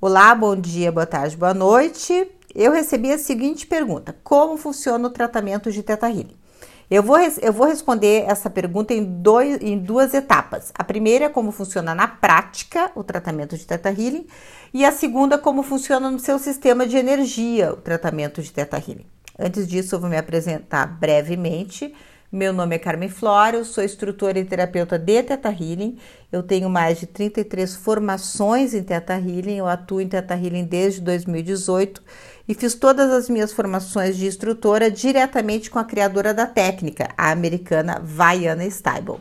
Olá, bom dia, boa tarde, boa noite. Eu recebi a seguinte pergunta: Como funciona o tratamento de Teta Healing? Eu vou, eu vou responder essa pergunta em, dois, em duas etapas. A primeira é como funciona na prática o tratamento de Teta Healing e a segunda como funciona no seu sistema de energia o tratamento de Teta Healing. Antes disso, eu vou me apresentar brevemente. Meu nome é Carmen eu sou instrutora e terapeuta de Teta Healing. Eu tenho mais de 33 formações em Teta Healing, eu atuo em Teta Healing desde 2018 e fiz todas as minhas formações de instrutora diretamente com a criadora da técnica, a americana Vaiana Stable.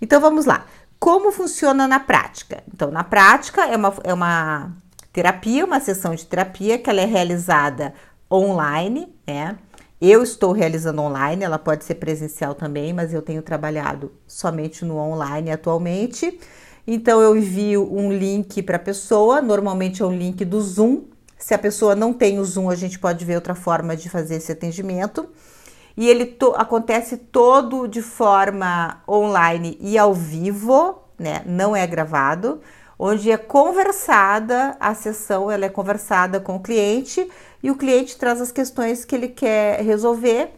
Então vamos lá. Como funciona na prática? Então, na prática, é uma, é uma terapia, uma sessão de terapia que ela é realizada online, né? Eu estou realizando online, ela pode ser presencial também, mas eu tenho trabalhado somente no online atualmente. Então eu envio um link para a pessoa, normalmente é um link do Zoom. Se a pessoa não tem o Zoom, a gente pode ver outra forma de fazer esse atendimento. E ele to acontece todo de forma online e ao vivo, né? Não é gravado, onde é conversada a sessão, ela é conversada com o cliente e o cliente traz as questões que ele quer resolver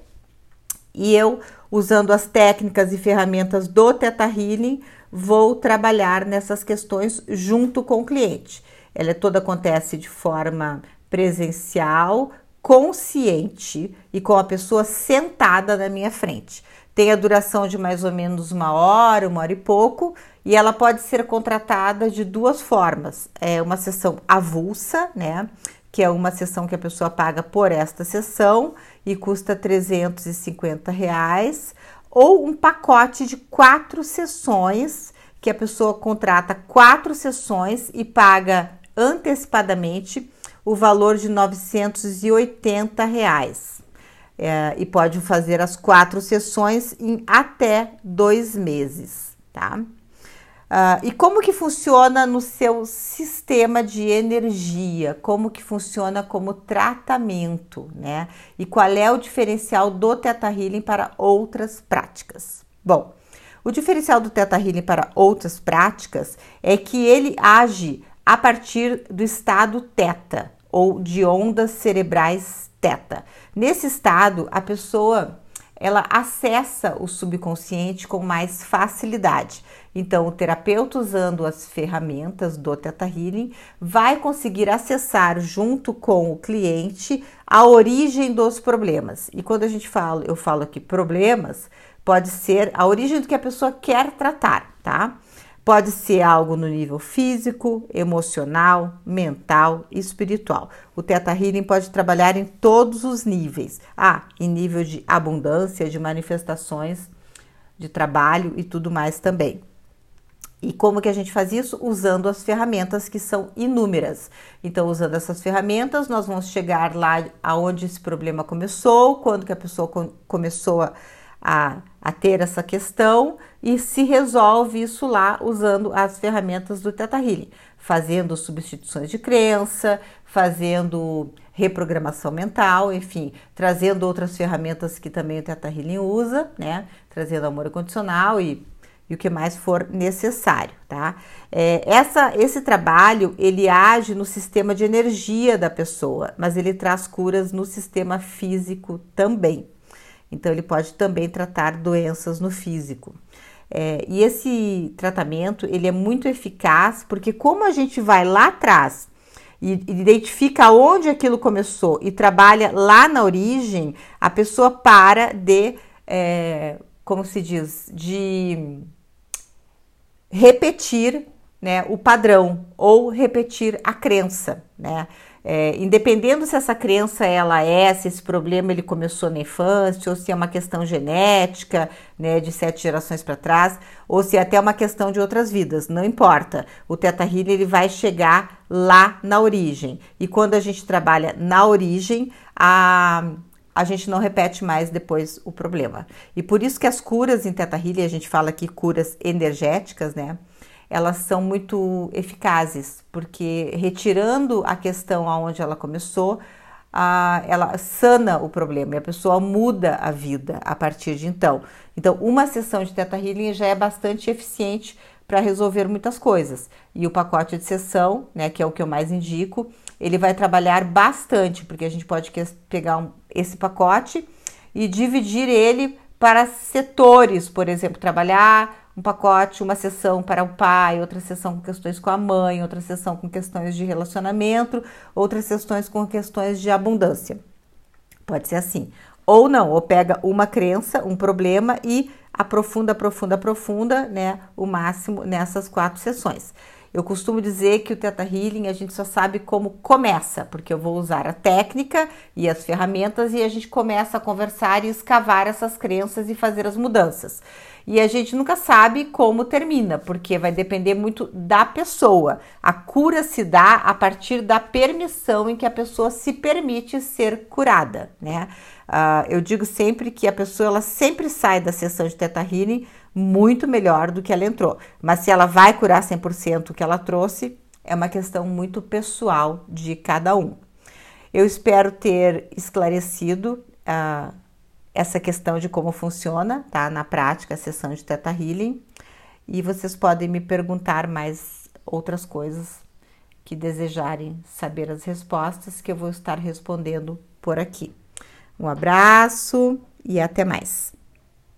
e eu, usando as técnicas e ferramentas do Teta Healing, vou trabalhar nessas questões junto com o cliente. Ela toda acontece de forma presencial, consciente e com a pessoa sentada na minha frente. Tem a duração de mais ou menos uma hora, uma hora e pouco, e ela pode ser contratada de duas formas. É uma sessão avulsa, né? que é uma sessão que a pessoa paga por esta sessão e custa 350 reais, ou um pacote de quatro sessões que a pessoa contrata quatro sessões e paga antecipadamente o valor de 980 reais. É, e pode fazer as quatro sessões em até dois meses, tá? Uh, e como que funciona no seu sistema de energia? Como que funciona como tratamento, né? E qual é o diferencial do Teta Healing para outras práticas? Bom, o diferencial do Teta Healing para outras práticas é que ele age a partir do estado Teta ou de ondas cerebrais Teta. Nesse estado, a pessoa ela acessa o subconsciente com mais facilidade. Então, o terapeuta, usando as ferramentas do Teta Healing, vai conseguir acessar junto com o cliente a origem dos problemas. E quando a gente fala, eu falo aqui problemas, pode ser a origem do que a pessoa quer tratar, tá? Pode ser algo no nível físico, emocional, mental e espiritual. O Teta Healing pode trabalhar em todos os níveis. Ah, em nível de abundância, de manifestações de trabalho e tudo mais também. E como que a gente faz isso? Usando as ferramentas que são inúmeras. Então, usando essas ferramentas, nós vamos chegar lá aonde esse problema começou, quando que a pessoa começou a, a, a, ter essa questão e se resolve isso lá usando as ferramentas do Teta Healing, fazendo substituições de crença, fazendo reprogramação mental, enfim, trazendo outras ferramentas que também o Teta Healing usa, né? Trazendo amor incondicional e e o que mais for necessário, tá? É, essa, esse trabalho ele age no sistema de energia da pessoa, mas ele traz curas no sistema físico também. Então ele pode também tratar doenças no físico. É, e esse tratamento ele é muito eficaz porque como a gente vai lá atrás e identifica onde aquilo começou e trabalha lá na origem, a pessoa para de, é, como se diz, de repetir né, o padrão ou repetir a crença, né? É, independendo se essa crença ela é, se esse problema ele começou na infância, ou se é uma questão genética, né, de sete gerações para trás, ou se é até uma questão de outras vidas, não importa. O Teta Healing ele vai chegar lá na origem. E quando a gente trabalha na origem, a a gente não repete mais depois o problema. E por isso que as curas em Teta Healing, a gente fala aqui curas energéticas, né? Elas são muito eficazes, porque retirando a questão aonde ela começou, a, ela sana o problema e a pessoa muda a vida a partir de então. Então, uma sessão de Teta Healing já é bastante eficiente para resolver muitas coisas. E o pacote de sessão, né, que é o que eu mais indico, ele vai trabalhar bastante, porque a gente pode pegar um, esse pacote e dividir ele para setores, por exemplo, trabalhar um pacote, uma sessão para o pai, outra sessão com questões com a mãe, outra sessão com questões de relacionamento, outras sessões com questões de abundância. Pode ser assim. Ou não, ou pega uma crença, um problema e aprofunda, aprofunda, aprofunda, né, o máximo nessas quatro sessões. Eu costumo dizer que o Teta Healing a gente só sabe como começa, porque eu vou usar a técnica e as ferramentas e a gente começa a conversar e escavar essas crenças e fazer as mudanças. E a gente nunca sabe como termina, porque vai depender muito da pessoa. A cura se dá a partir da permissão em que a pessoa se permite ser curada, né? Uh, eu digo sempre que a pessoa ela sempre sai da sessão de Teta Healing muito melhor do que ela entrou. Mas se ela vai curar 100% o que ela trouxe, é uma questão muito pessoal de cada um. Eu espero ter esclarecido uh, essa questão de como funciona, tá? Na prática, a sessão de Teta Healing. E vocês podem me perguntar mais outras coisas que desejarem saber as respostas, que eu vou estar respondendo por aqui. Um abraço e até mais.